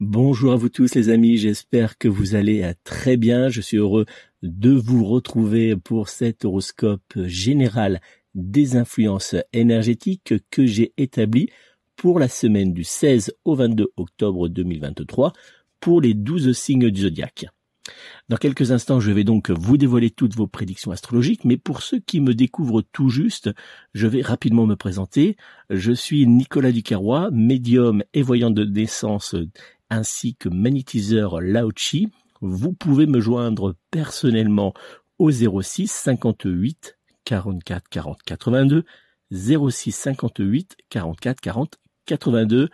Bonjour à vous tous les amis, j'espère que vous allez très bien. Je suis heureux de vous retrouver pour cet horoscope général des influences énergétiques que j'ai établi pour la semaine du 16 au 22 octobre 2023 pour les 12 signes du zodiaque. Dans quelques instants, je vais donc vous dévoiler toutes vos prédictions astrologiques, mais pour ceux qui me découvrent tout juste, je vais rapidement me présenter. Je suis Nicolas Ducarrois, médium et voyant de naissance ainsi que magnétiseur Laochi. Vous pouvez me joindre personnellement au 06 58 44 40 82 06 58 44 40 82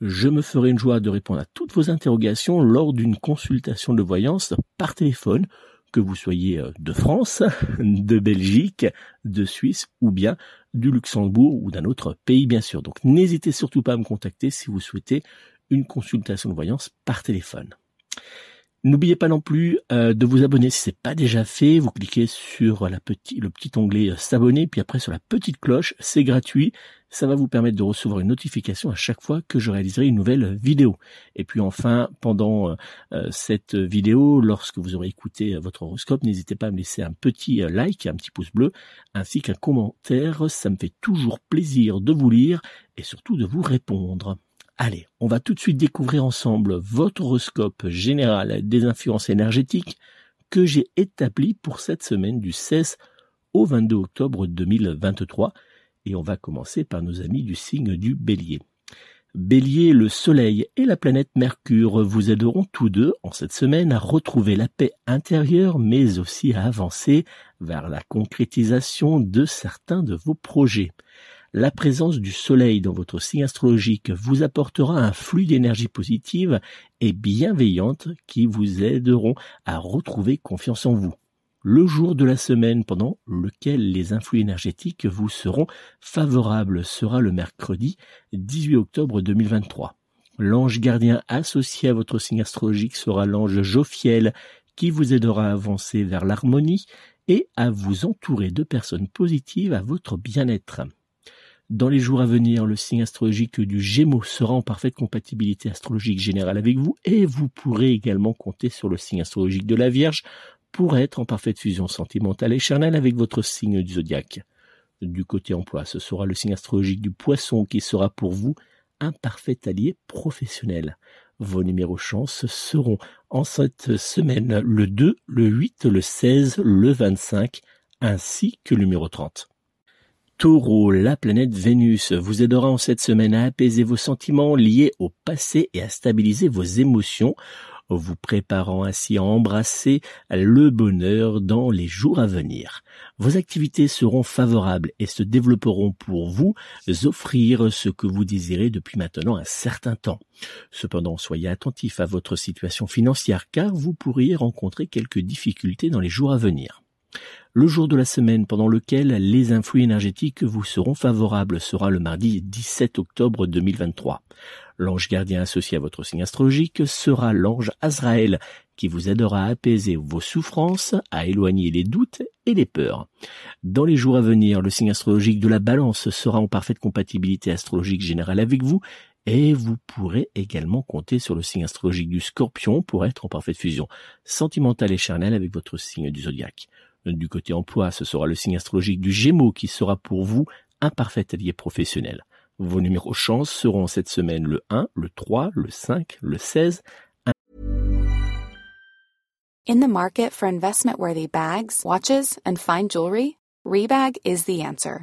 je me ferai une joie de répondre à toutes vos interrogations lors d'une consultation de voyance par téléphone, que vous soyez euh, de France, de Belgique, de Suisse ou bien du Luxembourg ou d'un autre pays bien sûr. Donc n'hésitez surtout pas à me contacter si vous souhaitez une consultation de voyance par téléphone. N'oubliez pas non plus euh, de vous abonner si ce n'est pas déjà fait. Vous cliquez sur le petit onglet euh, s'abonner, puis après sur la petite cloche, c'est gratuit. Ça va vous permettre de recevoir une notification à chaque fois que je réaliserai une nouvelle vidéo. Et puis enfin, pendant euh, cette vidéo, lorsque vous aurez écouté votre horoscope, n'hésitez pas à me laisser un petit like, un petit pouce bleu, ainsi qu'un commentaire. Ça me fait toujours plaisir de vous lire et surtout de vous répondre. Allez, on va tout de suite découvrir ensemble votre horoscope général des influences énergétiques que j'ai établi pour cette semaine du 16 au 22 octobre 2023 et on va commencer par nos amis du signe du bélier. Bélier, le Soleil et la planète Mercure vous aideront tous deux en cette semaine à retrouver la paix intérieure mais aussi à avancer vers la concrétisation de certains de vos projets la présence du Soleil dans votre signe astrologique vous apportera un flux d'énergie positive et bienveillante qui vous aideront à retrouver confiance en vous. Le jour de la semaine pendant lequel les influx énergétiques vous seront favorables sera le mercredi 18 octobre 2023. L'ange gardien associé à votre signe astrologique sera l'ange Jophiel qui vous aidera à avancer vers l'harmonie et à vous entourer de personnes positives à votre bien-être. Dans les jours à venir, le signe astrologique du Gémeaux sera en parfaite compatibilité astrologique générale avec vous et vous pourrez également compter sur le signe astrologique de la Vierge pour être en parfaite fusion sentimentale et charnelle avec votre signe du zodiaque. Du côté emploi, ce sera le signe astrologique du Poisson qui sera pour vous un parfait allié professionnel. Vos numéros chance seront en cette semaine le 2, le 8, le 16, le 25 ainsi que le numéro 30. Taureau, la planète Vénus vous aidera en cette semaine à apaiser vos sentiments liés au passé et à stabiliser vos émotions, vous préparant ainsi à embrasser le bonheur dans les jours à venir. Vos activités seront favorables et se développeront pour vous offrir ce que vous désirez depuis maintenant un certain temps. Cependant, soyez attentif à votre situation financière car vous pourriez rencontrer quelques difficultés dans les jours à venir. Le jour de la semaine pendant lequel les influx énergétiques vous seront favorables sera le mardi 17 octobre 2023. L'ange gardien associé à votre signe astrologique sera l'ange Azraël qui vous aidera à apaiser vos souffrances, à éloigner les doutes et les peurs. Dans les jours à venir, le signe astrologique de la balance sera en parfaite compatibilité astrologique générale avec vous et vous pourrez également compter sur le signe astrologique du scorpion pour être en parfaite fusion sentimentale et charnelle avec votre signe du zodiaque. Du côté emploi, ce sera le signe astrologique du gémeaux qui sera pour vous un parfait allié professionnel. Vos numéros chance seront cette semaine le 1, le 3, le 5, le 16. In the market for investment-worthy bags, watches, and fine jewelry, Rebag is the answer.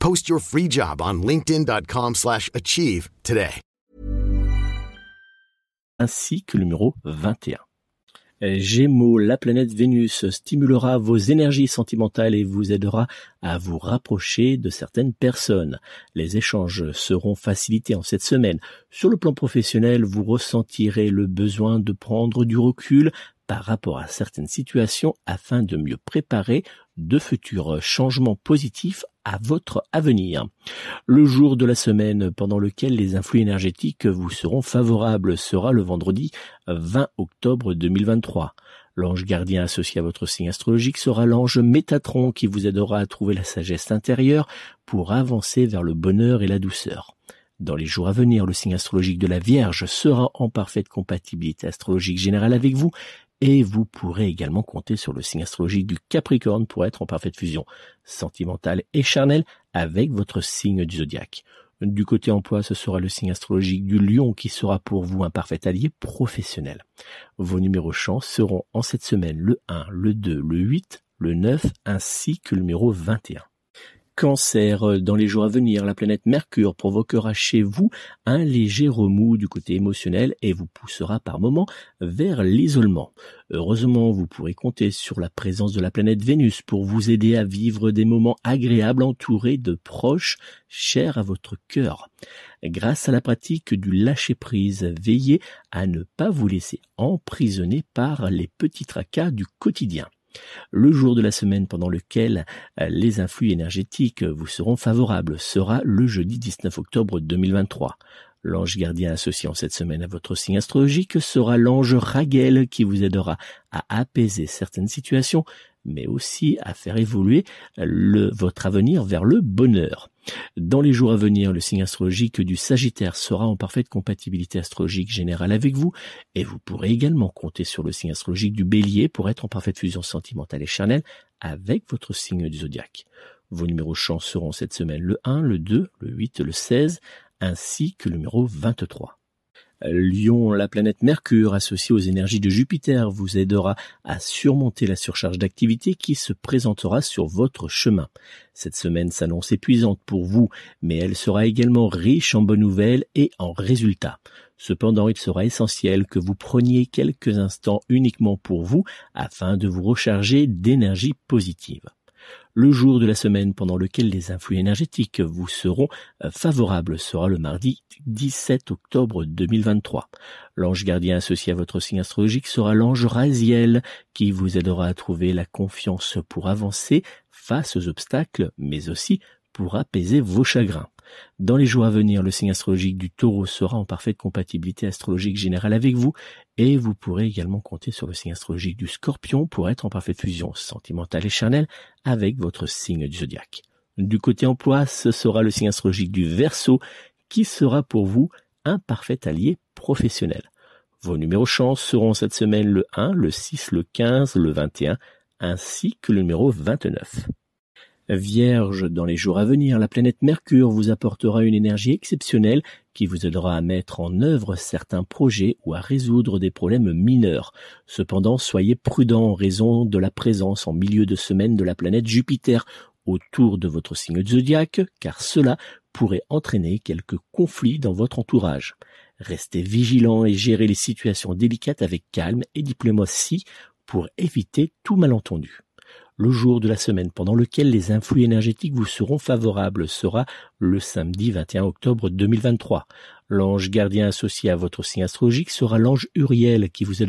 Post your free job on linkedin.com/achieve slash achieve today. ainsi que le numéro 21. Gémeaux, la planète Vénus stimulera vos énergies sentimentales et vous aidera à vous rapprocher de certaines personnes. Les échanges seront facilités en cette semaine. Sur le plan professionnel, vous ressentirez le besoin de prendre du recul par rapport à certaines situations afin de mieux préparer de futurs changements positifs à votre avenir. Le jour de la semaine pendant lequel les influx énergétiques vous seront favorables sera le vendredi 20 octobre 2023. L'ange gardien associé à votre signe astrologique sera l'ange Métatron qui vous aidera à trouver la sagesse intérieure pour avancer vers le bonheur et la douceur. Dans les jours à venir, le signe astrologique de la Vierge sera en parfaite compatibilité astrologique générale avec vous et vous pourrez également compter sur le signe astrologique du Capricorne pour être en parfaite fusion sentimentale et charnelle avec votre signe du zodiaque. Du côté emploi, ce sera le signe astrologique du lion qui sera pour vous un parfait allié professionnel. Vos numéros chance seront en cette semaine le 1, le 2, le 8, le 9 ainsi que le numéro 21. Cancer, dans les jours à venir, la planète Mercure provoquera chez vous un léger remous du côté émotionnel et vous poussera par moments vers l'isolement. Heureusement, vous pourrez compter sur la présence de la planète Vénus pour vous aider à vivre des moments agréables entourés de proches chers à votre cœur. Grâce à la pratique du lâcher-prise, veillez à ne pas vous laisser emprisonner par les petits tracas du quotidien. Le jour de la semaine pendant lequel euh, les influx énergétiques vous seront favorables sera le jeudi 19 octobre 2023. L'ange gardien associé en cette semaine à votre signe astrologique sera l'ange Raguel qui vous aidera à apaiser certaines situations, mais aussi à faire évoluer le, votre avenir vers le bonheur. Dans les jours à venir, le signe astrologique du Sagittaire sera en parfaite compatibilité astrologique générale avec vous, et vous pourrez également compter sur le signe astrologique du Bélier pour être en parfaite fusion sentimentale et charnelle avec votre signe du zodiaque. Vos numéros chance seront cette semaine le 1, le 2, le 8, le 16, ainsi que le numéro 23. Lion, la planète Mercure associée aux énergies de Jupiter vous aidera à surmonter la surcharge d'activité qui se présentera sur votre chemin. Cette semaine s'annonce épuisante pour vous, mais elle sera également riche en bonnes nouvelles et en résultats. Cependant, il sera essentiel que vous preniez quelques instants uniquement pour vous afin de vous recharger d'énergie positive le jour de la semaine pendant lequel les influx énergétiques vous seront euh, favorables sera le mardi 17 octobre 2023. L'ange gardien associé à votre signe astrologique sera l'ange Raziel qui vous aidera à trouver la confiance pour avancer face aux obstacles mais aussi pour apaiser vos chagrins. Dans les jours à venir, le signe astrologique du taureau sera en parfaite compatibilité astrologique générale avec vous et vous pourrez également compter sur le signe astrologique du scorpion pour être en parfaite fusion sentimentale et charnelle avec votre signe du zodiaque. Du côté emploi, ce sera le signe astrologique du verso qui sera pour vous un parfait allié professionnel. Vos numéros chance seront cette semaine le 1, le 6, le 15, le 21, ainsi que le numéro 29. Vierge, dans les jours à venir, la planète Mercure vous apportera une énergie exceptionnelle qui vous aidera à mettre en œuvre certains projets ou à résoudre des problèmes mineurs. Cependant, soyez prudent en raison de la présence en milieu de semaine de la planète Jupiter autour de votre signe zodiaque, car cela pourrait entraîner quelques conflits dans votre entourage. Restez vigilant et gérez les situations délicates avec calme et diplomatie pour éviter tout malentendu. Le jour de la semaine pendant lequel les influx énergétiques vous seront favorables sera le samedi 21 octobre 2023. L'ange gardien associé à votre signe astrologique sera l'ange Uriel qui vous aide.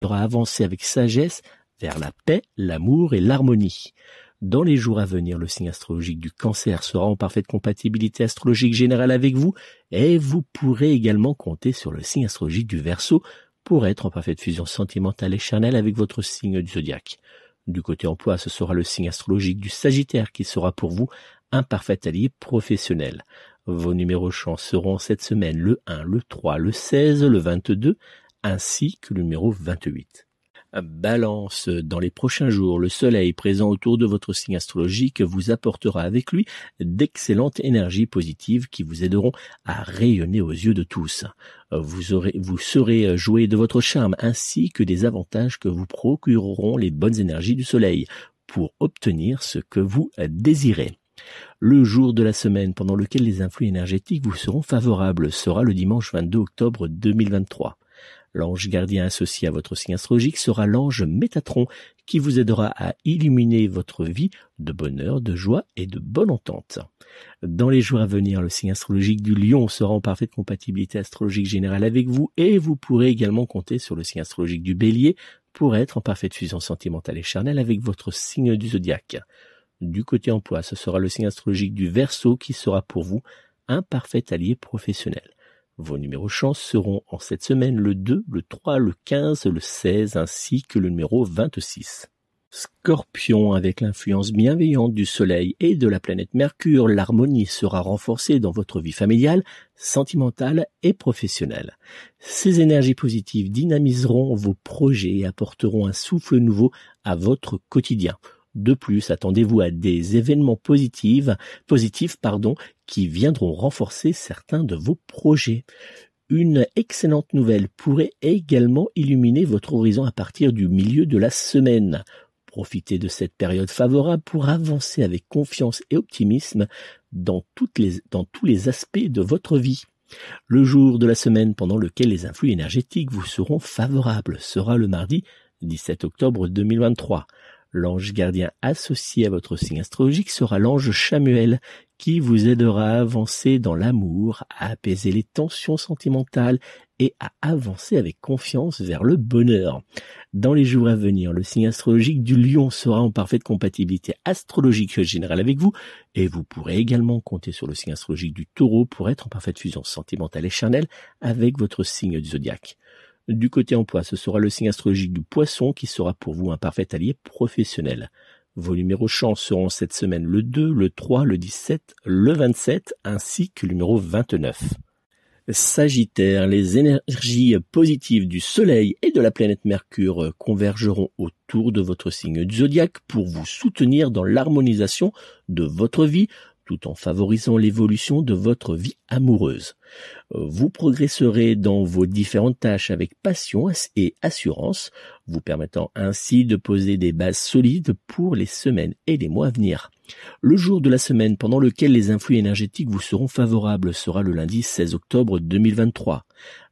Devra avancer avec sagesse vers la paix, l'amour et l'harmonie. Dans les jours à venir, le signe astrologique du cancer sera en parfaite compatibilité astrologique générale avec vous et vous pourrez également compter sur le signe astrologique du verso pour être en parfaite fusion sentimentale et charnelle avec votre signe du zodiaque. Du côté emploi, ce sera le signe astrologique du sagittaire qui sera pour vous un parfait allié professionnel. Vos numéros chance seront cette semaine le 1, le 3, le 16, le 22, ainsi que le numéro 28. Balance, dans les prochains jours, le soleil présent autour de votre signe astrologique vous apportera avec lui d'excellentes énergies positives qui vous aideront à rayonner aux yeux de tous. Vous aurez, vous serez joué de votre charme ainsi que des avantages que vous procureront les bonnes énergies du soleil pour obtenir ce que vous désirez. Le jour de la semaine pendant lequel les influx énergétiques vous seront favorables sera le dimanche 22 octobre 2023. L'ange gardien associé à votre signe astrologique sera l'ange Métatron qui vous aidera à illuminer votre vie de bonheur, de joie et de bonne entente. Dans les jours à venir, le signe astrologique du lion sera en parfaite compatibilité astrologique générale avec vous et vous pourrez également compter sur le signe astrologique du bélier pour être en parfaite fusion sentimentale et charnelle avec votre signe du zodiaque. Du côté emploi, ce sera le signe astrologique du verso qui sera pour vous un parfait allié professionnel. Vos numéros chance seront en cette semaine le 2, le 3, le 15, le 16 ainsi que le numéro 26. Scorpion, avec l'influence bienveillante du Soleil et de la planète Mercure, l'harmonie sera renforcée dans votre vie familiale, sentimentale et professionnelle. Ces énergies positives dynamiseront vos projets et apporteront un souffle nouveau à votre quotidien. De plus, attendez-vous à des événements positifs, positifs pardon, qui viendront renforcer certains de vos projets. Une excellente nouvelle pourrait également illuminer votre horizon à partir du milieu de la semaine. Profitez de cette période favorable pour avancer avec confiance et optimisme dans, dans tous les aspects de votre vie. Le jour de la semaine pendant lequel les influx énergétiques vous seront favorables sera le mardi 17 octobre 2023. L'ange gardien associé à votre signe astrologique sera l'ange Chamuel qui vous aidera à avancer dans l'amour, à apaiser les tensions sentimentales et à avancer avec confiance vers le bonheur. Dans les jours à venir, le signe astrologique du lion sera en parfaite compatibilité astrologique générale avec vous et vous pourrez également compter sur le signe astrologique du taureau pour être en parfaite fusion sentimentale et charnelle avec votre signe du zodiaque. Du côté emploi, ce sera le signe astrologique du poisson qui sera pour vous un parfait allié professionnel. Vos numéros chance seront cette semaine le 2, le 3, le 17, le 27 ainsi que le numéro 29. Sagittaire, les énergies positives du Soleil et de la planète Mercure convergeront autour de votre signe zodiaque pour vous soutenir dans l'harmonisation de votre vie tout en favorisant l'évolution de votre vie amoureuse. Vous progresserez dans vos différentes tâches avec passion et assurance, vous permettant ainsi de poser des bases solides pour les semaines et les mois à venir. Le jour de la semaine pendant lequel les influx énergétiques vous seront favorables sera le lundi 16 octobre 2023.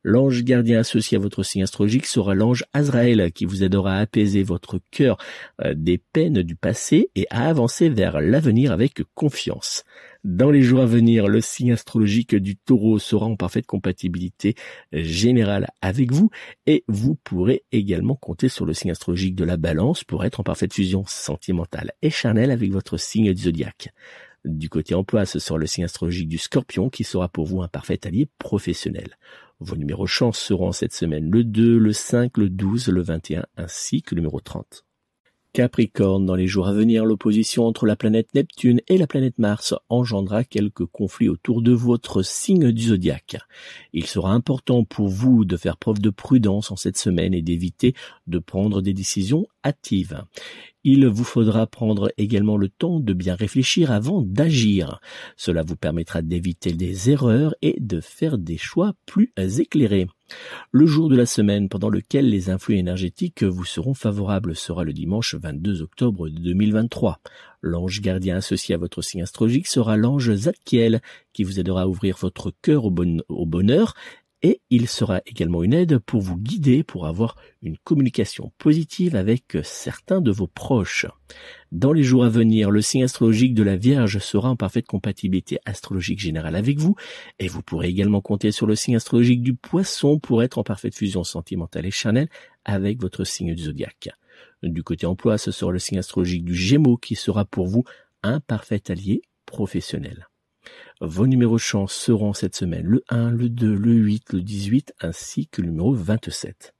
L'ange gardien associé à votre signe astrologique sera l'ange Azraël qui vous aidera à apaiser votre cœur euh, des peines du passé et à avancer vers l'avenir avec confiance. Dans les jours à venir, le signe astrologique du taureau sera en parfaite compatibilité générale avec vous et vous pourrez également compter sur le signe astrologique de la balance pour être en parfaite fusion sentimentale et charnelle avec votre signe du zodiaque. Du côté emploi, ce sera le signe astrologique du scorpion qui sera pour vous un parfait allié professionnel. Vos numéros chance seront cette semaine le 2, le 5, le 12, le 21 ainsi que le numéro 30. Capricorne, dans les jours à venir, l'opposition entre la planète Neptune et la planète Mars engendra quelques conflits autour de votre signe du zodiaque. Il sera important pour vous de faire preuve de prudence en cette semaine et d'éviter de prendre des décisions hâtives. Il vous faudra prendre également le temps de bien réfléchir avant d'agir. Cela vous permettra d'éviter des erreurs et de faire des choix plus éclairés. Le jour de la semaine pendant lequel les influx énergétiques vous seront favorables sera le dimanche 22 octobre 2023. L'ange gardien associé à votre signe astrologique sera l'ange Zadkiel qui vous aidera à ouvrir votre cœur au, au bonheur et il sera également une aide pour vous guider pour avoir une communication positive avec certains de vos proches. Dans les jours à venir, le signe astrologique de la Vierge sera en parfaite compatibilité astrologique générale avec vous et vous pourrez également compter sur le signe astrologique du Poisson pour être en parfaite fusion sentimentale et charnelle avec votre signe du zodiaque. Du côté emploi, ce sera le signe astrologique du Gémeaux qui sera pour vous un parfait allié professionnel. Vos numéros chance seront cette semaine le 1, le 2, le 8, le 18 ainsi que le numéro 27.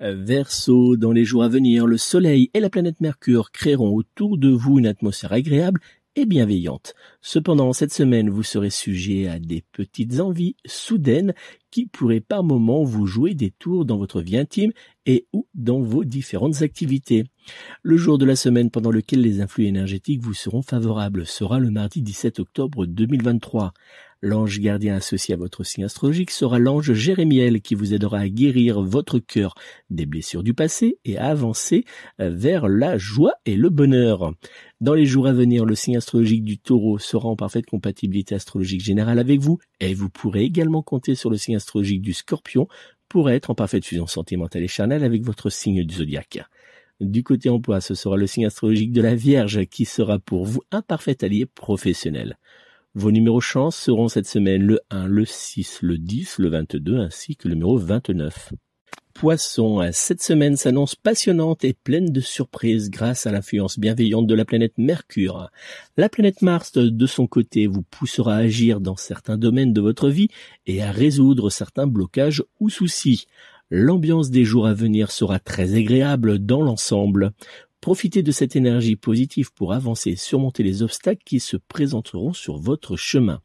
Verseau, dans les jours à venir, le Soleil et la planète Mercure créeront autour de vous une atmosphère agréable et bienveillante. Cependant, cette semaine, vous serez sujet à des petites envies soudaines qui pourraient par moments vous jouer des tours dans votre vie intime et ou dans vos différentes activités. Le jour de la semaine pendant lequel les influx énergétiques vous seront favorables sera le mardi 17 octobre 2023. L'ange gardien associé à votre signe astrologique sera l'ange Jérémiel qui vous aidera à guérir votre cœur des blessures du passé et à avancer vers la joie et le bonheur. Dans les jours à venir, le signe astrologique du taureau sera en parfaite compatibilité astrologique générale avec vous et vous pourrez également compter sur le signe astrologique du scorpion pour être en parfaite fusion sentimentale et charnelle avec votre signe du zodiaque. Du côté emploi, ce sera le signe astrologique de la Vierge qui sera pour vous un parfait allié professionnel. Vos numéros chance seront cette semaine le 1, le 6, le 10, le 22 ainsi que le numéro 29. Poisson, cette semaine s'annonce passionnante et pleine de surprises grâce à l'influence bienveillante de la planète Mercure. La planète Mars, de son côté, vous poussera à agir dans certains domaines de votre vie et à résoudre certains blocages ou soucis. L'ambiance des jours à venir sera très agréable dans l'ensemble. Profitez de cette énergie positive pour avancer et surmonter les obstacles qui se présenteront sur votre chemin.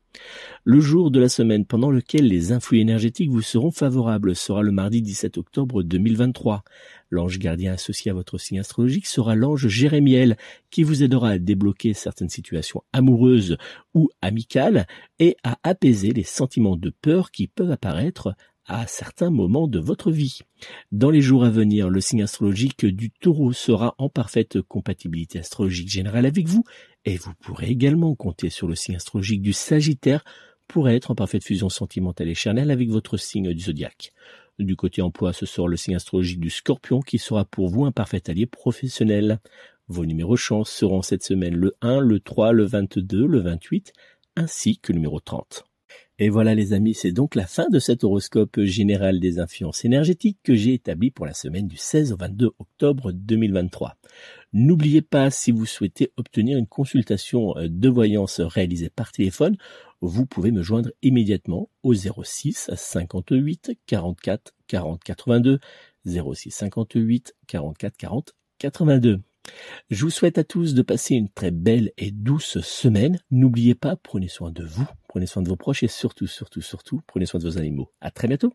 Le jour de la semaine pendant lequel les influx énergétiques vous seront favorables sera le mardi 17 octobre 2023. L'ange gardien associé à votre signe astrologique sera l'ange Jérémiel qui vous aidera à débloquer certaines situations amoureuses ou amicales et à apaiser les sentiments de peur qui peuvent apparaître à certains moments de votre vie. Dans les jours à venir, le signe astrologique du taureau sera en parfaite compatibilité astrologique générale avec vous et vous pourrez également compter sur le signe astrologique du sagittaire pour être en parfaite fusion sentimentale et charnelle avec votre signe du zodiaque. Du côté emploi, ce sera le signe astrologique du scorpion qui sera pour vous un parfait allié professionnel. Vos numéros chance seront cette semaine le 1, le 3, le 22, le 28 ainsi que le numéro 30. Et voilà les amis, c'est donc la fin de cet horoscope général des influences énergétiques que j'ai établi pour la semaine du 16 au 22 octobre 2023. N'oubliez pas, si vous souhaitez obtenir une consultation euh, de voyance réalisée par téléphone, vous pouvez me joindre immédiatement au 06 58 44 40 82 06 58 44 40 82. Je vous souhaite à tous de passer une très belle et douce semaine. N'oubliez pas, prenez soin de vous, prenez soin de vos proches et surtout, surtout, surtout, prenez soin de vos animaux. À très bientôt.